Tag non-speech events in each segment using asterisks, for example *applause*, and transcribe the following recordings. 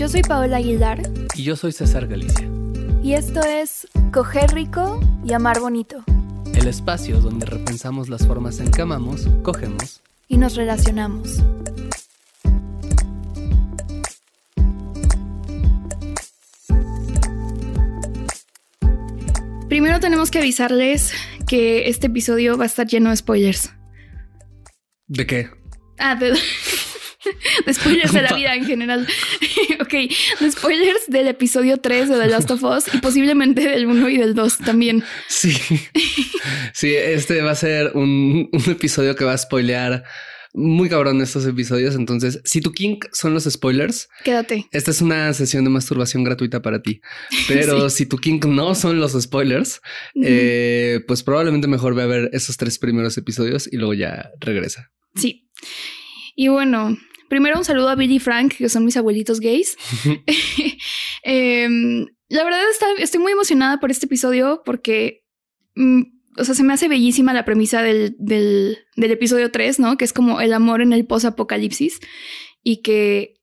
Yo soy Paola Aguilar. Y yo soy César Galicia. Y esto es Coger Rico y Amar Bonito. El espacio donde repensamos las formas en que amamos, cogemos y nos relacionamos. Primero tenemos que avisarles que este episodio va a estar lleno de spoilers. ¿De qué? Ah, de, *laughs* *laughs* de spoilers de la vida en general. *laughs* ok, de spoilers del episodio 3 de The Last of Us y posiblemente del 1 y del 2 también. Sí. Sí, este va a ser un, un episodio que va a spoilear muy cabrón estos episodios. Entonces, si tu kink son los spoilers, quédate. Esta es una sesión de masturbación gratuita para ti. Pero *laughs* si tu kink no son los spoilers, eh, pues probablemente mejor ve a ver esos tres primeros episodios y luego ya regresa. Sí. Y bueno, primero un saludo a Billy y Frank, que son mis abuelitos gays. *laughs* *laughs* Em, la verdad estoy muy emocionada por este episodio porque, mm, o sea, se me hace bellísima la premisa del, del, del episodio 3, ¿no? Que es como el amor en el post-apocalipsis y que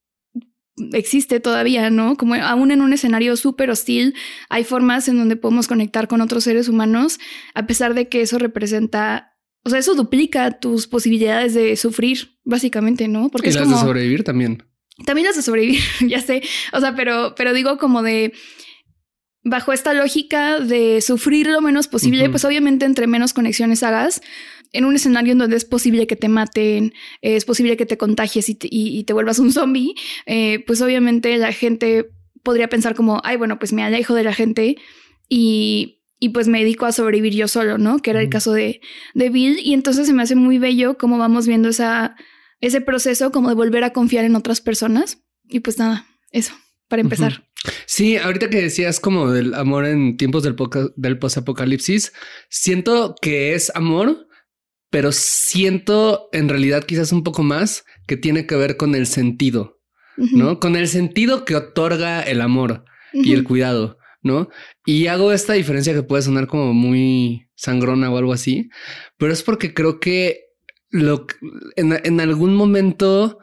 existe todavía, ¿no? Como aún en un escenario súper hostil, hay formas en donde podemos conectar con otros seres humanos, a pesar de que eso representa o sea, eso duplica tus posibilidades de sufrir, básicamente, ¿no? Porque y las de sobrevivir también. También las de sobrevivir, *laughs* ya sé. O sea, pero, pero digo como de bajo esta lógica de sufrir lo menos posible, pues obviamente entre menos conexiones hagas, en un escenario en donde es posible que te maten, es posible que te contagies y te, vuelvas un zombie, eh, pues obviamente la gente podría pensar como, ay, bueno, pues me alejo de la gente y y pues me dedico a sobrevivir yo solo, ¿no? Que era el caso de, de Bill. Y entonces se me hace muy bello cómo vamos viendo esa, ese proceso como de volver a confiar en otras personas. Y pues nada, eso, para empezar. Sí, ahorita que decías como del amor en tiempos del, del posapocalipsis, siento que es amor, pero siento en realidad quizás un poco más que tiene que ver con el sentido, ¿no? Con el sentido que otorga el amor y el cuidado. ¿No? Y hago esta diferencia que puede sonar como muy sangrona o algo así, pero es porque creo que lo, en, algún momento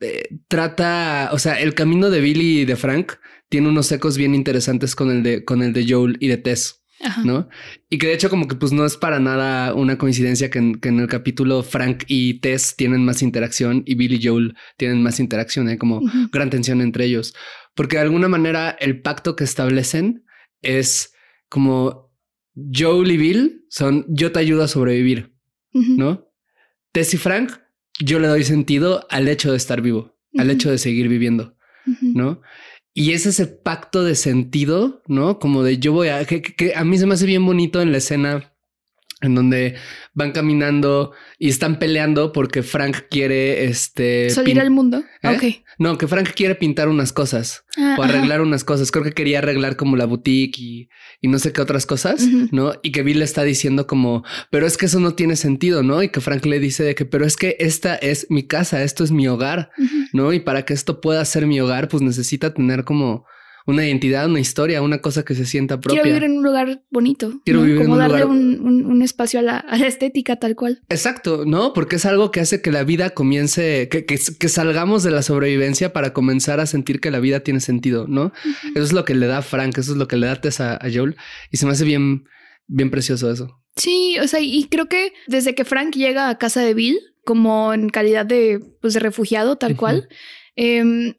eh, trata, o sea, el camino de Billy y de Frank tiene unos ecos bien interesantes con el de, con el de Joel y de Tess. ¿No? Y que de hecho como que pues no es para nada una coincidencia que en, el capítulo Frank y Tess tienen más interacción y Billy y Joel tienen más interacción, hay como gran tensión entre ellos. Porque de alguna manera el pacto que establecen es como Joel y Bill son yo te ayudo a sobrevivir, ¿no? Tess y Frank, yo le doy sentido al hecho de estar vivo, al hecho de seguir viviendo, ¿no? Y es ese pacto de sentido, ¿no? Como de yo voy a, que, a mí se me hace bien bonito en la escena en donde van caminando y están peleando porque Frank quiere este salir al mundo. ¿Eh? Ok. No, que Frank quiere pintar unas cosas ah, o arreglar unas cosas. Creo que quería arreglar como la boutique y, y no sé qué otras cosas, ¿no? Y que Bill le está diciendo como, pero es que eso no tiene sentido, ¿no? Y que Frank le dice de que, pero es que esta es mi casa, esto es mi hogar, ¿no? Y para que esto pueda ser mi hogar, pues necesita tener como una identidad, una historia, una cosa que se sienta propia. Quiero vivir en un lugar bonito. Quiero vivir Como en un darle un, espacio a la, estética tal cual. Exacto, ¿no? Porque es algo que hace que la vida comience, que, que, salgamos de la sobrevivencia para comenzar a sentir que la vida tiene sentido, ¿no? Eso es lo que le da Frank, eso es lo que le da a Joel y se me hace bien, bien precioso eso. Sí, o sea, y creo que desde que Frank llega a casa de Bill, como en calidad de, pues, de refugiado, tal cual, eh,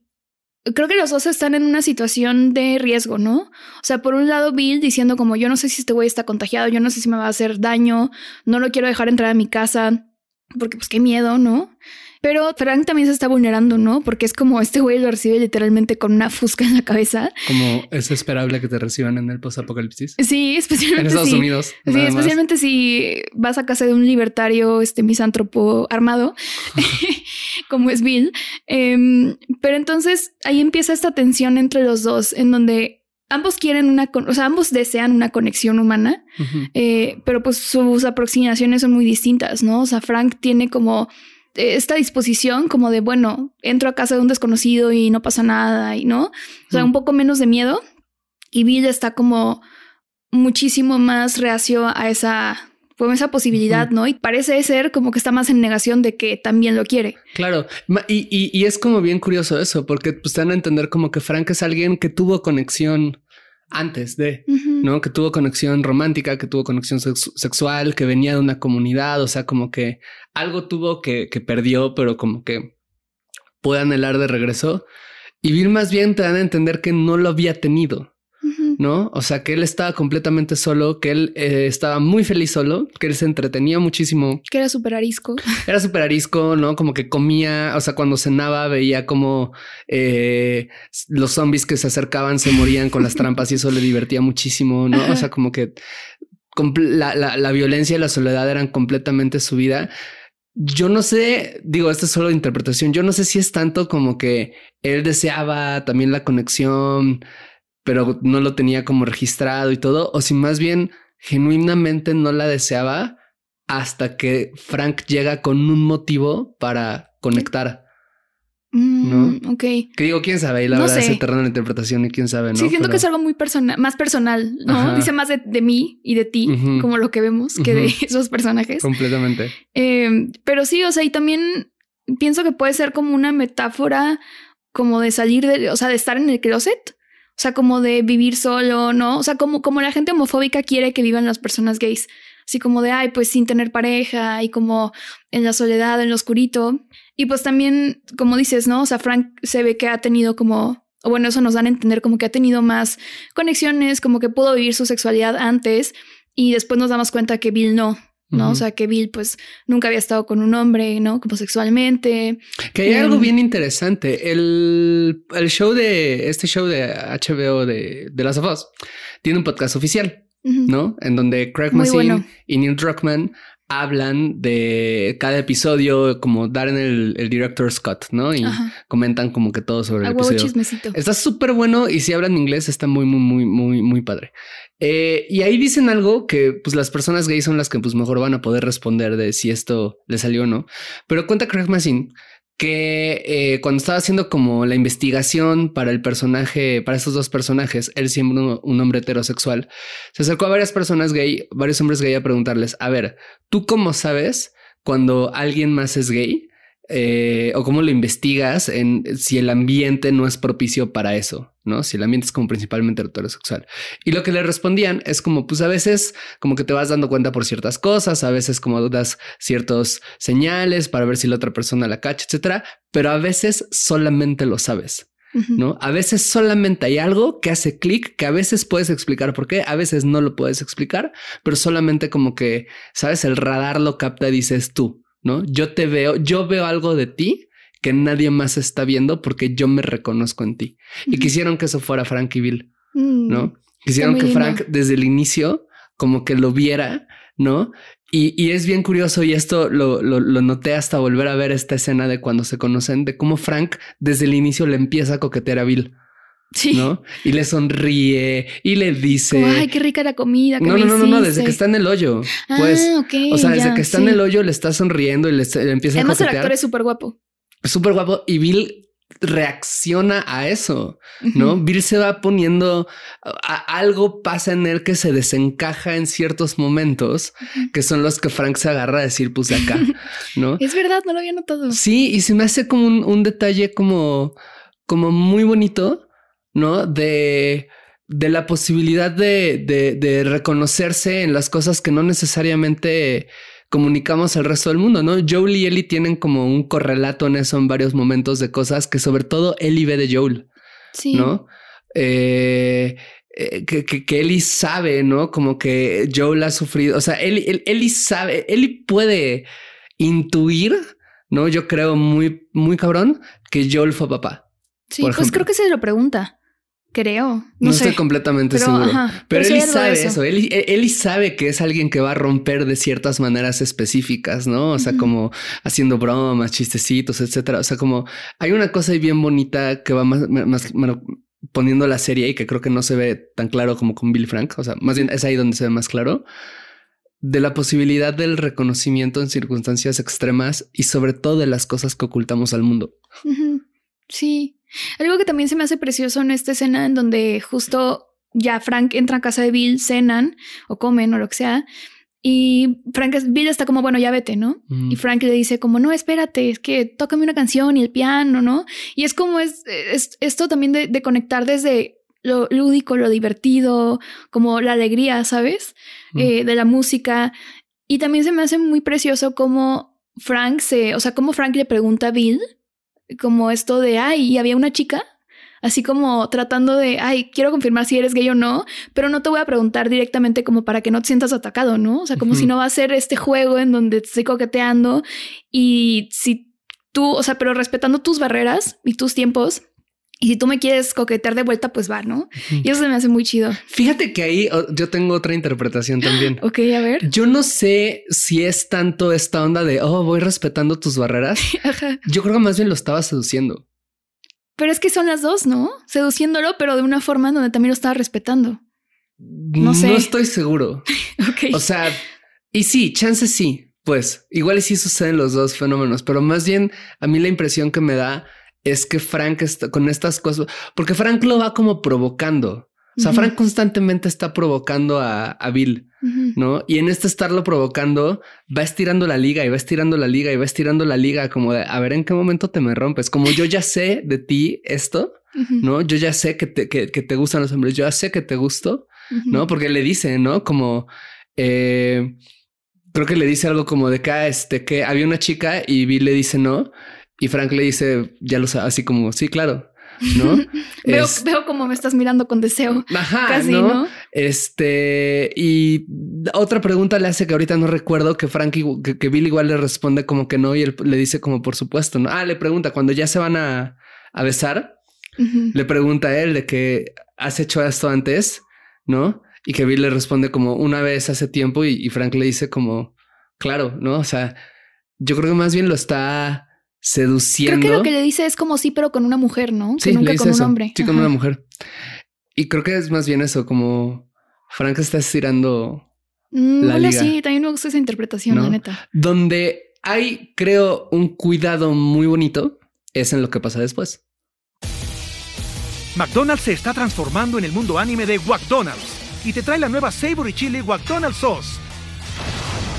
creo que los dos están en una situación de riesgo, ¿no? O sea, por un lado Bill diciendo como yo no sé si este güey está contagiado, yo no sé si me va a hacer daño, no lo quiero dejar entrar a mi casa, porque pues qué miedo, ¿no? Pero Frank también se está vulnerando, ¿no? Porque es como este güey lo recibe literalmente con una fusca en la cabeza. Como es esperable que te reciban en el post-apocalipsis. Sí, especialmente. En Estados Unidos. Sí, especialmente si vas a casa de un libertario, este misántropo armado, *laughs* como es Bill. Em, pero entonces ahí empieza esta tensión entre los dos, en donde ambos quieren una, o sea, ambos desean una conexión humana, eh, pero pues sus aproximaciones son muy distintas, ¿no? O sea, Frank tiene como esta disposición como de, bueno, entro a casa de un desconocido y no pasa nada y no, o sea, un poco menos de miedo. Y Bill está como muchísimo más reacio a esa, pues, esa posibilidad, ¿no? Y parece ser como que está más en negación de que también lo quiere. Claro, y, y, es como bien curioso eso, porque pues te van a entender como que Frank es alguien que tuvo conexión antes de, ¿no? Que tuvo conexión romántica, que tuvo conexión sexual, que venía de una comunidad, o sea, como que algo tuvo que, que perdió, pero como que puede anhelar de regreso. Y Bill más bien te dan a entender que no lo había tenido. ¿No? O sea, que él estaba completamente solo, que él eh, estaba muy feliz solo, que él se entretenía muchísimo. Que era súper arisco. *laughs* Era súper arisco, ¿no? Como que comía, o sea, cuando cenaba veía como eh, los zombies que se acercaban se morían con las *laughs* trampas y eso le divertía muchísimo, ¿no? O sea, como que la, la violencia y la soledad eran completamente su vida. Yo no sé, digo, esto es solo interpretación. Yo no sé si es tanto como que él deseaba también la conexión pero no lo tenía como registrado y todo, o si más bien genuinamente no la deseaba hasta que Frank llega con un motivo para conectar. ¿No? Mm, ok. Que digo, quién sabe, y la verdad es eterna la interpretación y quién sabe, ¿no? Sí, siento que es algo muy personal, más personal, ¿no? Dice más de, mí y de ti, como lo que vemos, que de *laughs* esos personajes. Completamente. Em, pero sí, o sea, y también pienso que puede ser como una metáfora como de salir de, o sea, de estar en el closet. O sea, como de vivir solo, ¿no? O sea, como, como la gente homofóbica quiere que vivan las personas gays. Así como de, ay, pues sin tener pareja y como en la soledad, en lo oscurito. Y pues también, como dices, ¿no? O sea, Frank se ve que ha tenido como, o bueno, eso nos dan a entender como que ha tenido más conexiones, como que pudo vivir su sexualidad antes y después nos damos cuenta que Bill no. ¿No? O sea, que Bill pues nunca había estado con un hombre, ¿no? Como sexualmente. Que hay algo em, bien interesante. El, el, show de, este show de HBO de, de Last of Us tiene un podcast oficial, ¿no? En donde Craig Mazin y Neil Druckmann hablan de cada episodio, como dar en el, el director Scott, ¿no? Y comentan como que todo sobre el episodio. Está súper bueno y si hablan inglés está muy, muy, muy, muy, muy padre. Eh, y ahí dicen algo que pues las personas gays son las que pues mejor van a poder responder de si esto le salió o no. Pero cuenta Craig Mazin que eh, cuando estaba haciendo como la investigación para el personaje, para estos dos personajes, él siempre un, hombre heterosexual, se acercó a varias personas gay, varios hombres gay a preguntarles, a ver, ¿tú cómo sabes cuando alguien más es gay? Eh, o cómo lo investigas en si el ambiente no es propicio para eso, ¿no? Si el ambiente es como principalmente heterosexual. Y lo que le respondían es como, pues a veces como que te vas dando cuenta por ciertas cosas, a veces como das ciertos señales para ver si la otra persona la cacha, etcétera, pero a veces solamente lo sabes. ¿no? A veces solamente hay algo que hace clic, que a veces puedes explicar por qué, a veces no lo puedes explicar, pero solamente como que, sabes, el radar lo capta, dices tú, ¿no? Yo te veo, yo veo algo de ti que nadie más está viendo porque yo me reconozco en ti. Y quisieron que eso fuera Frank y Bill, mm, ¿no? Quisieron que Frank desde el inicio como que lo viera, ¿no? Y, es bien curioso y esto lo, lo, noté hasta volver a ver esta escena de cuando se conocen, de cómo Frank desde el inicio le empieza a coquetear a Bill. Sí. ¿No? Y le sonríe y le dice. Ay, qué rica la comida. no, no, no, no, desde que está en el hoyo. Pues, ah, o sea, desde que está en el hoyo le está sonriendo y le, empieza a coquetear. Además, el actor es súper guapo. Súper guapo. Y Bill reacciona a eso, ¿no? Bill se va poniendo, algo pasa en él que se desencaja en ciertos momentos, que son los que Frank se agarra a decir, pues de acá, *laughs* ¿no? Es verdad, no lo había notado. Sí, y se me hace como un, detalle como, como muy bonito ¿no? De, de la posibilidad de, de, reconocerse en las cosas que no necesariamente comunicamos al resto del mundo, ¿no? Joel y Ellie tienen como un correlato en eso en varios momentos de cosas que sobre todo Ellie ve de Joel, sí. ¿no? Eh, eh, que, que, Ellie sabe, ¿no? Como que Joel ha sufrido, o sea, Ellie, Ellie sabe, Ellie puede intuir No, yo creo muy, muy cabrón que Joel fue papá. Sí, pues creo que se lo pregunta. Creo. No, estoy completamente seguro. pero, él sabe eso. Él, sabe que es alguien que va a romper de ciertas maneras específicas, ¿no? O sea, como haciendo bromas, chistecitos, etcétera. O sea, como hay una cosa ahí bien bonita que va más, más poniendo la serie y que creo que no se ve tan claro como con Bill Frank. O sea, más bien es ahí donde se ve más claro de la posibilidad del reconocimiento en circunstancias extremas y sobre todo de las cosas que ocultamos al mundo. Sí. Algo que también se me hace precioso en esta escena en donde justo ya Frank entra a casa de Bill, cenan o comen o lo que sea. Y Frank, Bill está como, bueno, ya vete, ¿no? Y Frank le dice como, no, espérate, es que tócame una canción y el piano, ¿no? Y es como es, esto también de, conectar desde lo lúdico, lo divertido, como la alegría, ¿sabes? Eh, de la música. Y también se me hace muy precioso como Frank se, o sea, como Frank le pregunta a Bill, como esto de, ay, y había una chica, así como tratando de, ay, quiero confirmar si eres gay o no, pero no te voy a preguntar directamente como para que no te sientas atacado, ¿no? O sea, como si no va a ser este juego en donde te estoy coqueteando y si tú, o sea, pero respetando tus barreras y tus tiempos, y si tú me quieres coquetear de vuelta, pues va, ¿no? Y eso se me hace muy chido. Fíjate que ahí oh, yo tengo otra interpretación también. *gasps* ok, a ver. Yo no sé si es tanto esta onda de, oh, voy respetando tus barreras. *laughs* Yo creo que más bien lo estaba seduciendo. Pero es que son las dos, ¿no? Seduciéndolo, pero de una forma donde también lo estaba respetando. No sé. No estoy seguro. *laughs* ok. O sea, y sí, chance sí. Pues igual sí suceden los dos fenómenos, pero más bien a mí la impresión que me da es que Frank está con estas cosas, porque Frank lo va como provocando. O sea, Frank constantemente está provocando a, Bill, ¿no? Y en este estarlo provocando, va estirando la liga y va estirando la liga y va estirando la liga como de, a ver, ¿en qué momento te me rompes? Como yo ya sé de ti esto, ¿no? Yo ya sé que te, que, te gustan los hombres, yo ya sé que te gusto, ¿no? Porque le dice, ¿no? Como, eh, creo que le dice algo como de que, ah, este, que había una chica y Bill le dice no. Y Frank le dice, ya lo sabe, así como, sí, claro. ¿no? *laughs* veo, veo como me estás mirando con deseo. Ajá, casi, ¿no? Este, y otra pregunta le hace que ahorita no recuerdo que Frank, que, Bill igual le responde como que no y él le dice como por supuesto, ¿no? Ah, le pregunta cuando ya se van a, a besar, le pregunta a él de que has hecho esto antes, ¿no? Y que Bill le responde como una vez hace tiempo y, y Frank le dice como, claro, ¿no? O sea, yo creo que más bien lo está seduciendo. Creo que lo que le dice es como sí, pero con una mujer, ¿no? Sí, nunca con un hombre. Sí, con una mujer. Y creo que es más bien eso, como Frank está estirando mm, la liga. Sí, también me gusta esa interpretación, la neta. Donde hay, creo, un cuidado muy bonito es en lo que pasa después. McDonald's se está transformando en el mundo anime de McDonald's y te trae la nueva Savory Chili McDonald's Sauce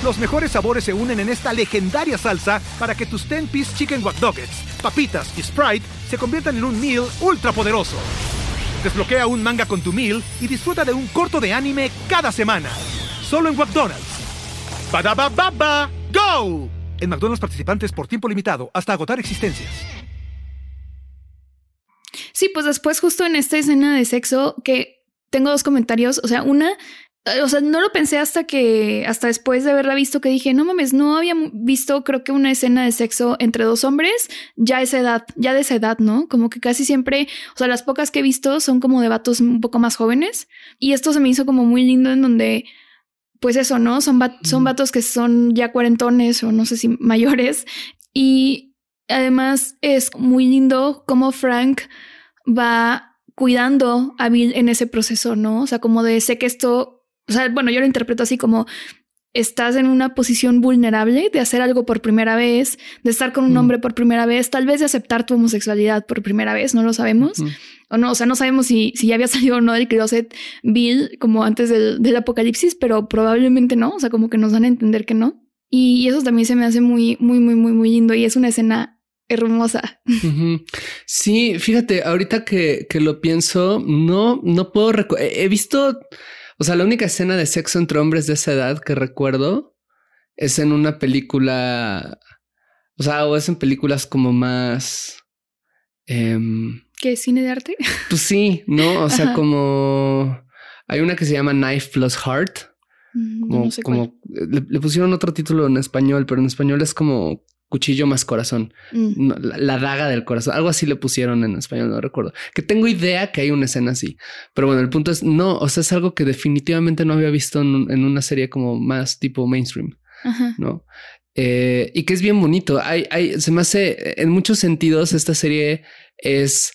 los mejores sabores se unen en esta legendaria salsa para que tus 10-piece chicken wack papitas y Sprite se conviertan en un meal ultra poderoso. Desbloquea un manga con tu meal y disfruta de un corto de anime cada semana. Solo en McDonald's. ba ba go! En McDonald's participantes por tiempo limitado hasta agotar existencias. Sí, pues después justo en esta escena de sexo que tengo dos comentarios, o sea, una o sea, no lo pensé hasta que, hasta después de haberla visto, que dije, no mames, no había visto, creo que una escena de sexo entre dos hombres ya esa edad, ya de esa edad, ¿no? Como que casi siempre, o sea, las pocas que he visto son como de vatos un poco más jóvenes. Y esto se me hizo como muy lindo en donde, pues eso, ¿no? Son, son vatos que son ya cuarentones o no sé si *laughs* mayores. Y además es muy lindo como Frank va cuidando a Bill en ese proceso, ¿no? O sea, como de sé que esto o sea, bueno, yo lo interpreto así como estás en una posición vulnerable de hacer algo por primera vez, de estar con un mm. hombre por primera vez, tal vez de aceptar tu homosexualidad por primera vez, no lo sabemos. O no, o sea, no sabemos si, si ya había *laughs* salido o no del closet Bill como antes del, del, apocalipsis, pero probablemente no. O sea, como que nos dan a entender que no. Y eso también se me hace muy, muy, muy, muy, muy lindo y es una escena hermosa. Sí, fíjate, ahorita que, que lo pienso, no, no puedo he visto o sea, la única escena de sexo entre hombres de esa edad que recuerdo es en una película, o sea, o es en películas como más... Eh, ¿Qué? ¿Cine de arte? Pues sí, ¿no? O sea, como... Hay una que se llama Knife Plus Heart. Mm, como, como le, pusieron otro título en español, pero en español es como cuchillo más corazón, Mm. la, la daga del corazón, algo así le pusieron en español, no recuerdo. Que tengo idea que hay una escena así, pero bueno, el punto es no, o sea, es algo que definitivamente no había visto en, en una serie como más tipo mainstream, Ajá. ¿no? Eh, y que es bien bonito. Hay, hay, se me hace en muchos sentidos esta serie es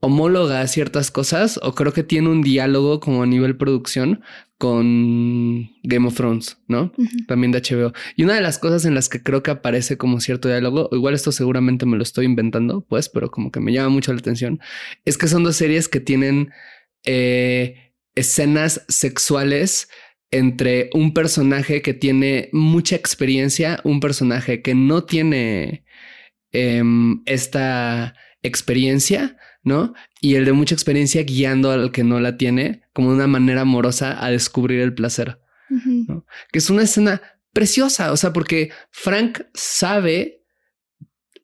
homóloga a ciertas cosas o creo que tiene un diálogo como a nivel producción con Game of Thrones, ¿no? También de HBO. Y una de las cosas en las que creo que aparece como cierto diálogo, igual esto seguramente me lo estoy inventando, pues, pero como que me llama mucho la atención, es que son dos series que tienen eh, escenas sexuales entre un personaje que tiene mucha experiencia, un personaje que no tiene em, esta experiencia, ¿no? Y el de mucha experiencia guiando al que no la tiene como una manera amorosa a descubrir el placer, Ujú. que es una escena preciosa, o sea, porque Frank sabe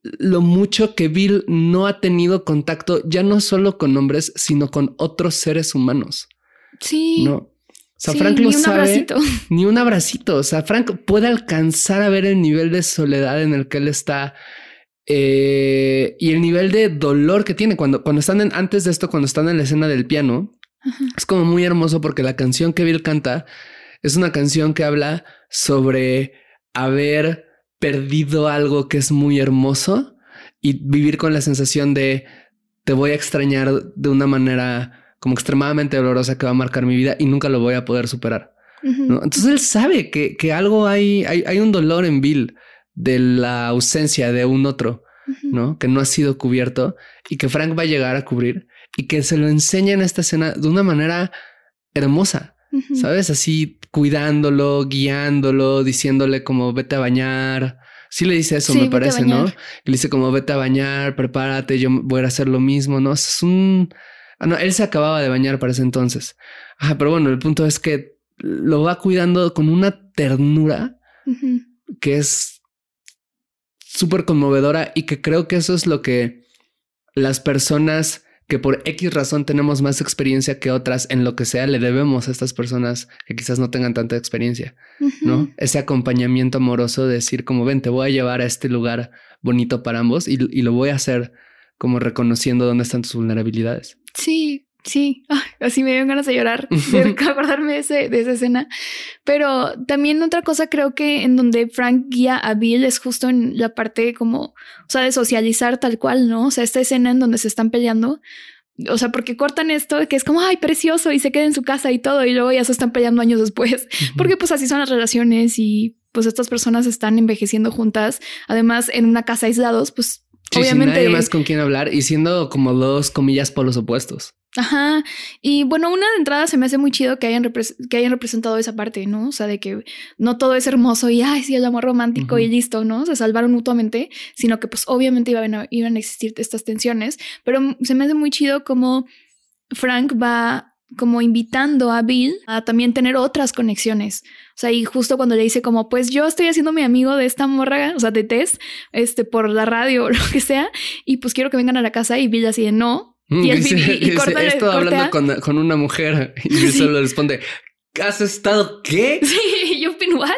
lo mucho que Bill no ha tenido contacto ya no solo con hombres, sino con otros seres humanos, Sí. ¿no? O sea, Sí, Frank ni lo un sabe. abracito. Ni un abracito. O sea, Frank puede alcanzar a ver el nivel de soledad en el que él está eh, y el nivel de dolor que tiene cuando, cuando están en, antes de esto, cuando están en la escena del piano. Ajá. Es como muy hermoso porque la canción que Bill canta es una canción que habla sobre haber perdido algo que es muy hermoso y vivir con la sensación de te voy a extrañar de una manera como extremadamente dolorosa que va a marcar mi vida y nunca lo voy a poder superar. Entonces él sabe que, que algo hay, hay, hay un dolor en Bill de la ausencia de un otro. ¿no? Que no ha sido cubierto y que Frank va a llegar a cubrir y que se lo enseña en esta escena de una manera hermosa. ¿sabes? Así cuidándolo, guiándolo, diciéndole como vete a bañar. Sí le dice eso, Sí, me parece, ¿no? Y le dice como vete a bañar, prepárate, yo voy a hacer lo mismo, ¿no? Es un... Ah, no, él se acababa de bañar para ese entonces. Ajá, pero bueno, el punto es que lo va cuidando con una ternura que es súper conmovedora y que creo que eso es lo que las personas que por X razón tenemos más experiencia que otras en lo que sea, le debemos a estas personas que quizás no tengan tanta experiencia. ¿no? Ese acompañamiento amoroso de decir como, ven, te voy a llevar a este lugar bonito para ambos y, y lo voy a hacer como reconociendo dónde están tus vulnerabilidades. Sí, sí. Ay, así me dieron ganas de llorar, *laughs* de *laughs* acordarme de, ese, de esa escena. Pero también otra cosa creo que en donde Frank guía a Bill es justo en la parte como, o sea, de socializar tal cual, ¿no? O sea, esta escena en donde se están peleando. O sea, porque cortan esto que es como, ay, precioso, y se queda en su casa y todo, y luego ya se están peleando años después. Porque pues así son las relaciones y pues estas personas están envejeciendo juntas. Además, en una casa aislados, pues Sí, sin obviamente... nadie más con quien hablar y siendo como dos comillas polos opuestos. Ajá. Y bueno, una de entrada se me hace muy chido que hayan, que hayan representado esa parte, ¿no? O sea, de que no todo es hermoso y, ay, sí, el amor romántico y listo, ¿no? Se salvaron mutuamente, sino que pues obviamente iban a, iban a existir estas tensiones, pero se me hace muy chido como Frank va como invitando a Bill a también tener otras conexiones. O sea, y justo cuando le dice como, pues yo estoy haciendo mi amigo de esta morra, o sea, de Tess, este, por la radio o *laughs* lo que sea, y pues quiero que vengan a la casa y Bill así de no, y el Dice- y dice, corta- he estado hablando con, con una mujer y Sí. solo responde, ¿has estado qué? *laughs* Sí, yo pin what?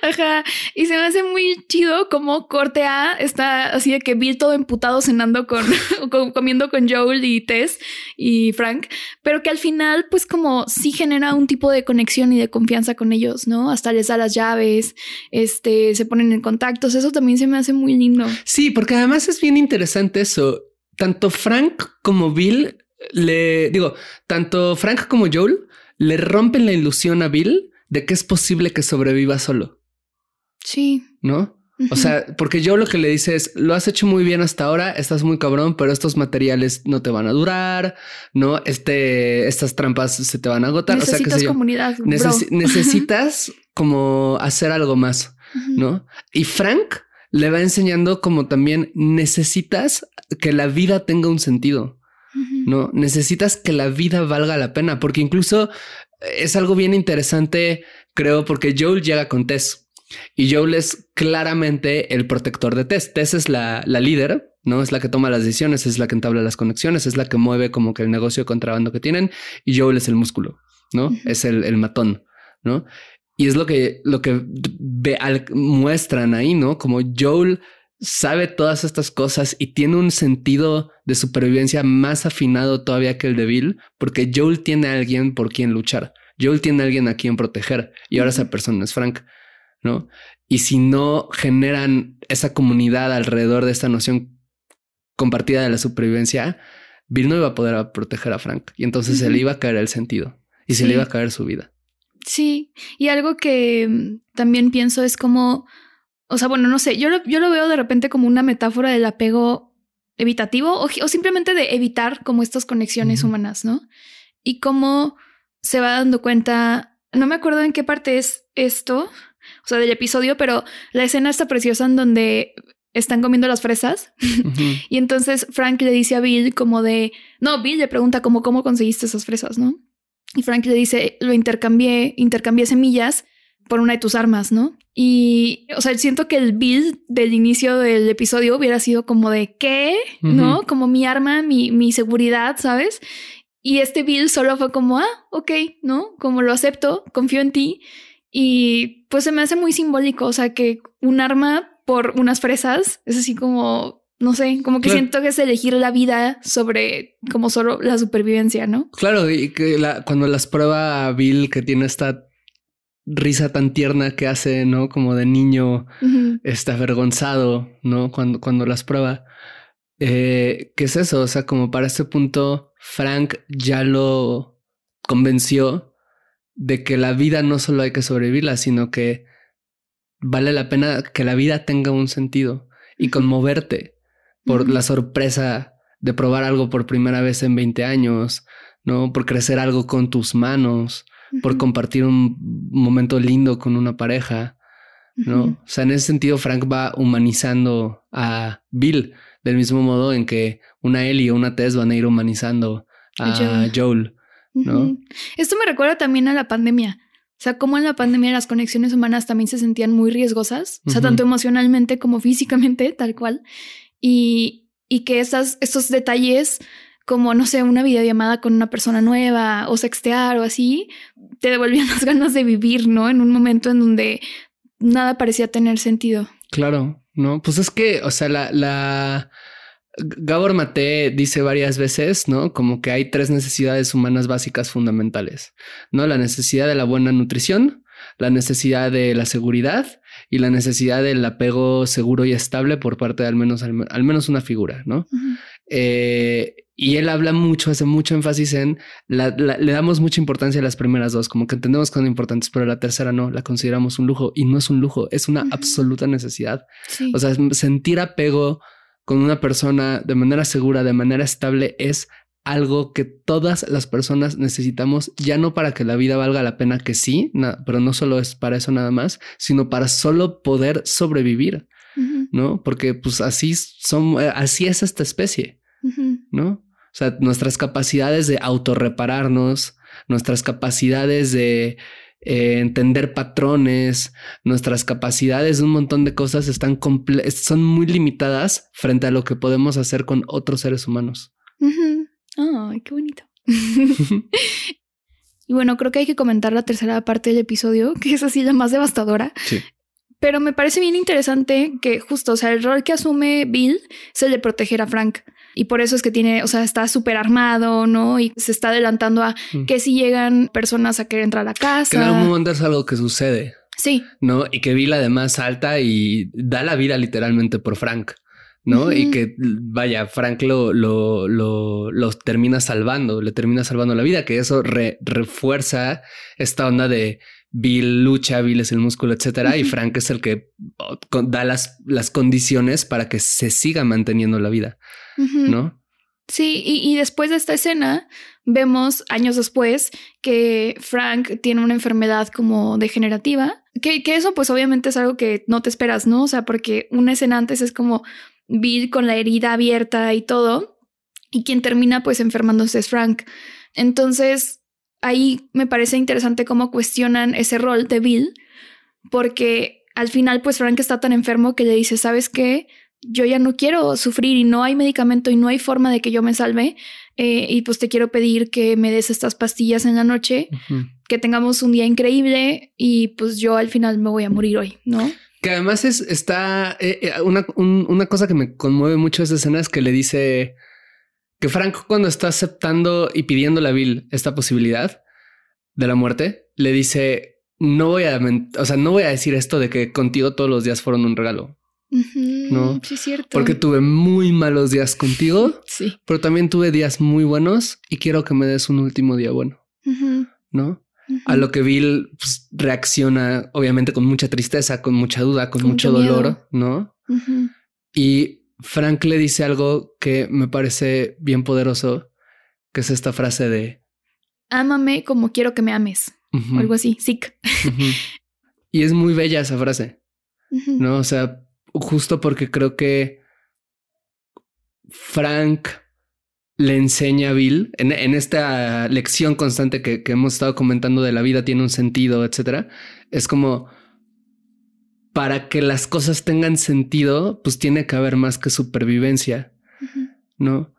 Ajá. Y se me hace muy chido como corte A está así de que Bill todo emputado cenando con, *laughs* con- comiendo con Joel y Tess y Frank, pero que al final pues como sí genera un tipo de conexión y de confianza con ellos, ¿no? Hasta les da las llaves, este, se ponen en contactos, eso también se me hace muy lindo. Sí, porque además es bien interesante eso. Tanto Frank como Bill le digo, tanto Frank como Joel le rompen la ilusión a Bill de que es posible que sobreviva solo, Sí. ¿no? O sea, porque yo lo que le dice es, lo has hecho muy bien hasta ahora, estás muy cabrón, pero estos materiales no te van a durar, ¿no? Este, estas trampas se te van a agotar. o sea, necesitas que yo. comunidad. bro. *laughs* Necesitas como hacer algo más. ¿no? Y Frank le va enseñando como también necesitas que la vida tenga un sentido. ¿no? Necesitas que la vida valga la pena, porque incluso es algo bien interesante, creo, porque Joel llega con Tess y Joel es claramente el protector de Tess. Tess es la, la líder, ¿no? Es la que toma las decisiones, es la que entabla las conexiones, es la que mueve como que el negocio de contrabando que tienen y Joel es el músculo, ¿no? Es el, el matón, ¿no? Y es lo que, lo que muestran ahí, ¿no? Como Joel sabe todas estas cosas y tiene un sentido de supervivencia más afinado todavía que el de Bill, porque Joel tiene a alguien por quien luchar. Joel tiene a alguien a quien proteger y ahora esa persona es Frank, ¿no? Y si no generan esa comunidad alrededor de esta noción compartida de la supervivencia, Bill no iba a poder proteger a Frank y entonces se le iba a caer el sentido y se le iba a caer su vida. Sí, y algo que mm, también pienso es como, o sea, bueno, no sé, yo lo, yo lo veo de repente como una metáfora del apego evitativo o, simplemente de evitar como estas conexiones humanas, ¿no? Y cómo se va dando cuenta, no me acuerdo en qué parte es esto, o sea, del episodio, pero la escena está preciosa en donde están comiendo las fresas *laughs* y entonces Frank le dice a Bill como de, no, Bill le pregunta como cómo conseguiste esas fresas, ¿no? Y Frank le dice, lo intercambié, intercambié semillas por una de tus armas, ¿no? Y, o sea, siento que el Bill del inicio del episodio hubiera sido como de, ¿qué? ¿No? Como mi arma, mi, mi seguridad, ¿sabes? Y este Bill solo fue como, ah, ok, ¿no? Como lo acepto, confío en ti. Y pues se me hace muy simbólico, o sea, que un arma por unas fresas es así como, no sé, como que siento que es elegir la vida sobre como solo la supervivencia, ¿no? Claro, y que cuando las prueba Bill que tiene esta risa tan tierna que hace, ¿no? Como de niño, está avergonzado, ¿no? Cuando, cuando las prueba. Eh, ¿Qué es eso? O sea, como para este punto, Frank ya lo convenció de que la vida no solo hay que sobrevivirla, sino que vale la pena que la vida tenga un sentido y conmoverte por la sorpresa de probar algo por primera vez en 20 años, ¿no? Por crecer algo con tus manos, por compartir un momento lindo con una pareja, ¿no? O sea, en ese sentido, Frank va humanizando a Bill del mismo modo en que una Ellie o una Tess van a ir humanizando a Joel, ¿no? Esto me recuerda también a la pandemia. O sea, como en la pandemia las conexiones humanas también se sentían muy riesgosas, o sea, tanto emocionalmente como físicamente, tal cual. Y, y que estas, estos detalles como, no sé, una videollamada con una persona nueva o sextear o así, te devolvían *laughs* las ganas de vivir, ¿no? En un momento en donde nada parecía tener sentido. Claro, ¿no? Pues es que, o sea, la, la... Gabor Mate dice varias veces, ¿no? Como que hay tres necesidades humanas básicas fundamentales, ¿no? La necesidad de la buena nutrición, la necesidad de la seguridad y la necesidad del apego seguro y estable por parte de al menos, al, menos una figura, ¿no? eh, y él habla mucho, hace mucho énfasis en, le damos mucha importancia a las primeras dos, como que entendemos que son importantes, pero la tercera no, la consideramos un lujo y no es un lujo, es una absoluta necesidad. O sea, sentir apego con una persona de manera segura, de manera estable, es algo que todas las personas necesitamos, ya no para que la vida valga la pena, que sí, pero no solo es para eso nada más, sino para solo poder sobrevivir, ¿no? Porque pues así son, eh, así es esta especie, ¿no? O sea, nuestras capacidades de autorrepararnos, nuestras capacidades de eh, entender patrones, nuestras capacidades de un montón de cosas están son muy limitadas frente a lo que podemos hacer con otros seres humanos. Ay, qué bonito. *laughs* y bueno, creo que hay que comentar la tercera parte del episodio, que es así la más devastadora. Sí. Pero me parece bien interesante que justo, o sea, el rol que asume Bill es el de proteger a Frank. Y por eso es que tiene, o sea, está súper armado, ¿no? Y se está adelantando a mm. que si llegan personas a querer entrar a la casa. Que en algún momento es algo que sucede. Sí. ¿No? Y que Bill además salta y da la vida literalmente por Frank. ¿No? Y que vaya, Frank lo, lo, lo, termina salvando, le termina salvando la vida, que eso refuerza esta onda de Bill lucha, Bill es el músculo, etcétera, y Frank es el que da las, las condiciones para que se siga manteniendo la vida, ¿no? Sí, y, después de esta escena, vemos años después que Frank tiene una enfermedad como degenerativa, que, que, eso pues obviamente es algo que no te esperas, ¿no? O sea, porque una escena antes es como Bill con la herida abierta y todo, y quien termina pues enfermándose es Frank. Entonces, ahí me parece interesante cómo cuestionan ese rol de Bill, porque al final, pues Frank está tan enfermo que le dice, ¿sabes qué? Yo ya no quiero sufrir y no hay medicamento y no hay forma de que yo me salve. eh, y pues te quiero pedir que me des estas pastillas en la noche, que tengamos un día increíble y pues yo al final me voy a morir hoy, ¿no? Que además es, está eh, eh, una, una cosa que me conmueve mucho esa escena es que le dice que Frank cuando está aceptando y pidiendo a Bill esta posibilidad de la muerte, le dice, no voy a, o sea, no voy a decir esto de que contigo todos los días fueron un regalo. No, sí, es cierto. Porque tuve muy malos días contigo, *laughs* sí. pero también tuve días muy buenos y quiero que me des un último día bueno, no? A lo que Bill pues, reacciona, obviamente, con mucha tristeza, con mucha duda, con, mucho, dolor, ¿no? Y Frank le dice algo que me parece bien poderoso, que es esta frase de Ámame como quiero que me ames. o algo así, sick. *laughs* Y es muy bella esa frase, ¿no? O sea, justo porque creo que Frank le enseña a Bill en, esta lección constante que, hemos estado comentando de la vida tiene un sentido, etcétera. Es como para que las cosas tengan sentido, pues tiene que haber más que supervivencia, no?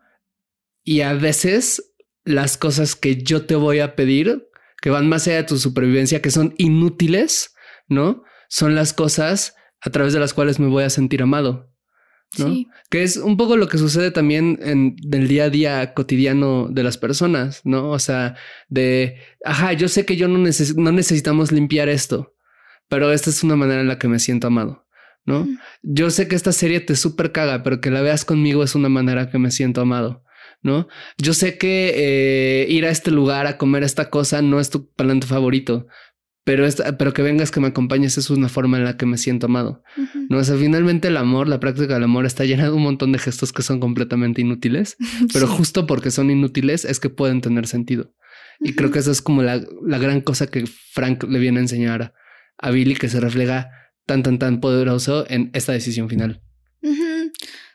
Y a veces las cosas que yo te voy a pedir, que van más allá de tu supervivencia, que son inútiles, no? Son las cosas a través de las cuales me voy a sentir amado. ¿No? Que es un poco lo que sucede también en el día a día cotidiano de las personas, ¿no? O sea, de, ajá, yo sé que yo no, no necesitamos limpiar esto, pero esta es una manera en la que me siento amado, ¿no? Yo sé que esta serie te súper caga, pero que la veas conmigo es una manera que me siento amado. ¿No? Yo sé que eh, ir a este lugar a comer esta cosa no es tu plato favorito, pero, pero que vengas, que me acompañes, es una forma en la que me siento amado. No, o sea, finalmente el amor, la práctica del amor está llena de un montón de gestos que son completamente inútiles, *laughs* pero justo porque son inútiles es que pueden tener sentido. Y creo que esa es como la, la, gran cosa que Frank le viene a enseñar a Billy, que se refleja tan, tan, tan poderoso en esta decisión final.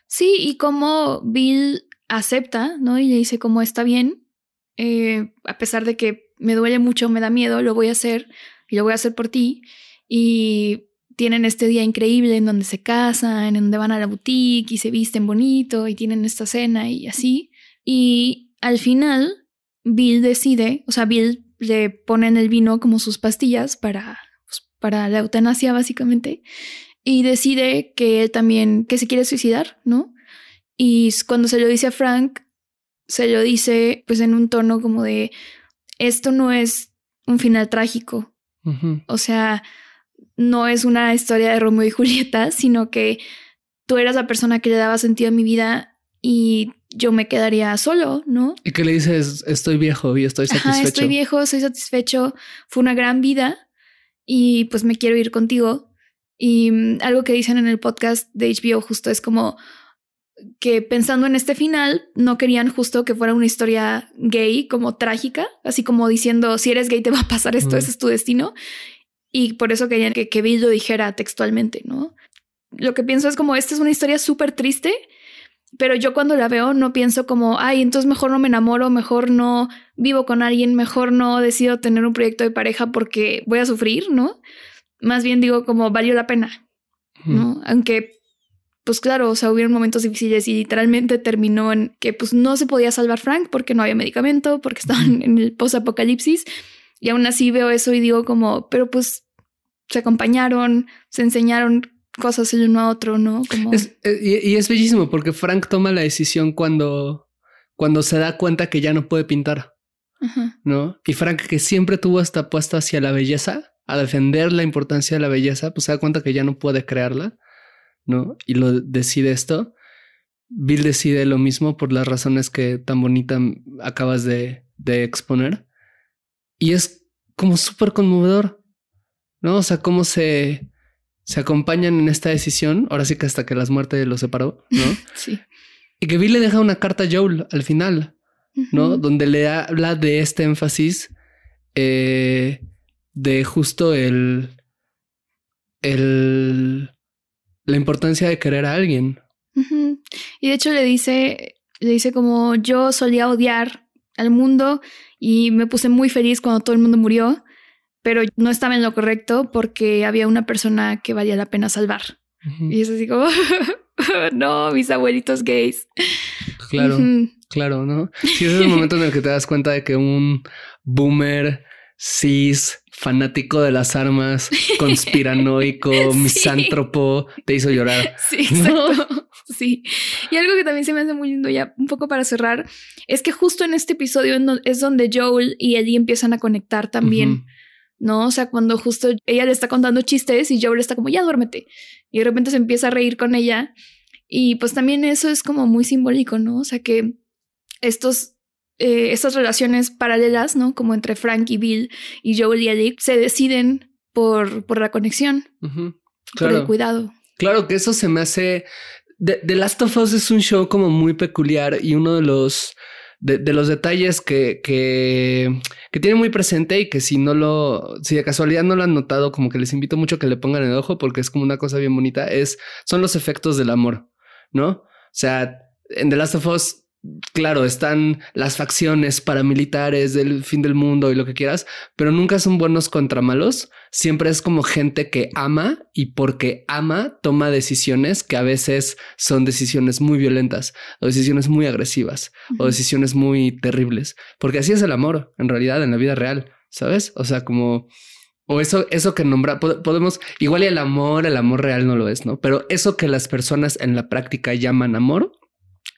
Sí, y como Bill acepta, ¿no? Y le dice como está bien, eh, a pesar de que me duele mucho, me da miedo, lo voy a hacer y lo voy a hacer por ti. Y tienen este día increíble en donde se casan, en donde van a la boutique y se visten bonito y tienen esta cena y así. Y al final, Bill decide, o sea, Bill le pone en el vino como sus pastillas para, pues, para la eutanasia básicamente y decide que él también, que se quiere suicidar, ¿no? Y cuando se lo dice a Frank, se lo dice pues en un tono como de, esto no es un final trágico, o sea, no es una historia de Romeo y *laughs* Julieta, sino que tú eras la persona que le daba sentido a mi vida y yo me quedaría solo, ¿no? Y que le dices, estoy viejo y estoy satisfecho. estoy viejo, estoy satisfecho, fue una gran vida y pues me quiero ir contigo. Y mm, algo que dicen en el podcast de HBO justo es como que pensando en este final, no querían justo que fuera una historia gay como trágica, así como diciendo, si eres gay te va a pasar esto, ese es tu destino. Y por eso querían que, que Bill lo dijera textualmente, ¿no? Lo que pienso es como, esta es una historia súper triste, pero yo cuando la veo no pienso como, ay, entonces mejor no me enamoro, mejor no vivo con alguien, mejor no decido tener un proyecto de pareja porque voy a sufrir, ¿no? Más bien digo como, valió la pena, ¿no? Aunque pues claro, o sea, hubieron momentos difíciles y literalmente terminó en que pues no se podía salvar Frank porque no había medicamento, porque estaban en el post-apocalipsis. Y aún así veo eso y digo como, pero pues se acompañaron, se enseñaron cosas el uno a otro, ¿no? Como... Eh, y, es bellísimo porque Frank toma la decisión cuando, cuando se da cuenta que ya no puede pintar, ¿no? Y Frank, que siempre tuvo esta apuesta hacia la belleza, a defender la importancia de la belleza, pues se da cuenta que ya no puede crearla ¿no? Y lo decide esto. Bill decide lo mismo por las razones que tan bonita acabas de, exponer. Y es como súper conmovedor, ¿no? O sea, cómo se, se acompañan en esta decisión, ahora sí que hasta que las muertes los separó, ¿no? *laughs* sí. Y que Bill le deja una carta a Joel al final, ¿no? Donde le habla de este énfasis eh, de justo el, el, la importancia de querer a alguien. Y de hecho le dice, le dice como yo solía odiar al mundo y me puse muy feliz cuando todo el mundo murió, pero no estaba en lo correcto porque había una persona que valía la pena salvar. Y es así como, *laughs* no, mis abuelitos gays. Claro, claro, ¿no? Sí, ese es el momento en el que te das cuenta de que un boomer cis, fanático de las armas, conspiranoico, *laughs* misántropo, te hizo llorar. Sí, *laughs* exacto. Sí. Y algo que también se me hace muy lindo, ya un poco para cerrar, es que justo en este episodio es donde Joel y Ellie empiezan a conectar también. ¿no? O sea, cuando justo ella le está contando chistes y Joel está como, ya duérmete. Y de repente se empieza a reír con ella. Y pues también eso es como muy simbólico, ¿no? O sea, que estos eh, estas relaciones paralelas, ¿no? Como entre Frank y Bill y Joel y Ellie, se deciden por, por la conexión, por el cuidado. Claro que eso se me hace. The, Last of Us es un show como muy peculiar y uno de los de, los detalles que, que, que tiene muy presente y que si no lo, si de casualidad no lo han notado, como que les invito mucho a que le pongan el ojo porque es como una cosa bien bonita, es, son los efectos del amor, ¿no? O sea, en The Last of Us claro, están las facciones paramilitares del fin del mundo y lo que quieras, pero nunca son buenos contra malos. Siempre es como gente que ama y porque ama toma decisiones que a veces son decisiones muy violentas o decisiones muy agresivas o decisiones muy terribles, porque así es el amor en realidad en la vida real, ¿sabes? O sea, como o eso, eso que nombra, podemos, igual y el amor, el amor real no lo es, ¿no? Pero eso que las personas en la práctica llaman amor,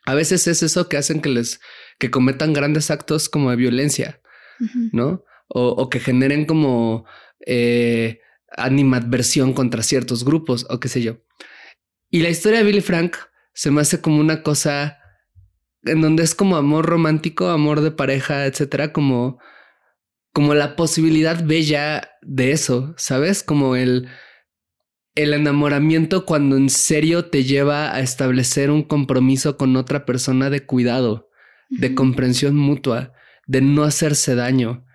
a veces es eso que hacen que les que cometan grandes actos como de violencia, ¿no? O, que generen como eh, animadversión contra ciertos grupos o qué sé yo. Y la historia de Billy Frank se me hace como una cosa en donde es como amor romántico, amor de pareja, etcétera, como, como la posibilidad bella de eso, ¿sabes? Como el el enamoramiento cuando en serio te lleva a establecer un compromiso con otra persona de cuidado, de comprensión mutua, de no hacerse daño.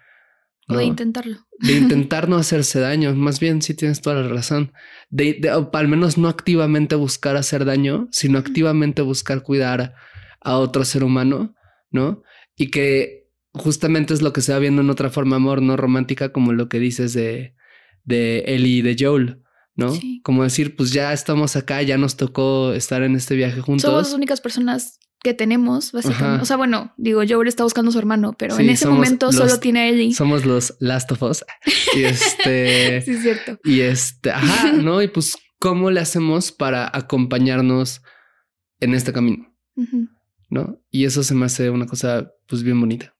O de intentarlo. De *laughs* intentar no hacerse daño. Más bien, sí tienes toda la razón. De, al menos no activamente buscar hacer daño, sino activamente buscar cuidar a otro ser humano, ¿no? Y que justamente es lo que se va viendo en otra forma amor no romántica, como lo que dices de, de Ellie y de Joel. ¿No? Como decir, pues ya estamos acá, ya nos tocó estar en este viaje juntos. Somos las únicas personas que tenemos, básicamente. O sea, bueno, digo, Joel está buscando a su hermano, pero en ese momento solo tiene a Ellie. Somos los Last of Us. Y este. *laughs* sí, es cierto. Y este, ajá, ¿no? Y pues, ¿cómo le hacemos para acompañarnos en este camino? ¿No? Y eso se me hace una cosa, pues, bien bonita.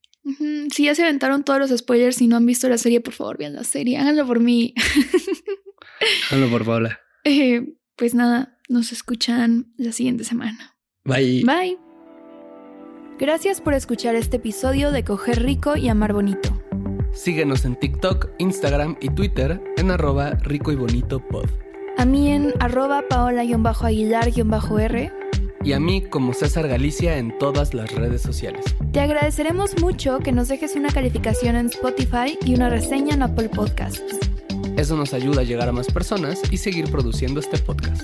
Si ya se aventaron todos los spoilers y no han visto la serie, por favor, vean la serie. Háganlo por mí. *laughs* Háganlo por Paula. Eh, pues nada, nos escuchan la siguiente semana. Bye. Bye. Gracias por escuchar este episodio de Coger Rico y Amar Bonito. Síguenos en TikTok, Instagram y Twitter en arroba rico y bonito pod. A mí en arroba paola-aguilar-r. Y a mí como César Galicia en todas las redes sociales. Te agradeceremos mucho que nos dejes una calificación en Spotify y una reseña en Apple Podcasts. Eso nos ayuda a llegar a más personas y seguir produciendo este podcast.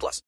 plus.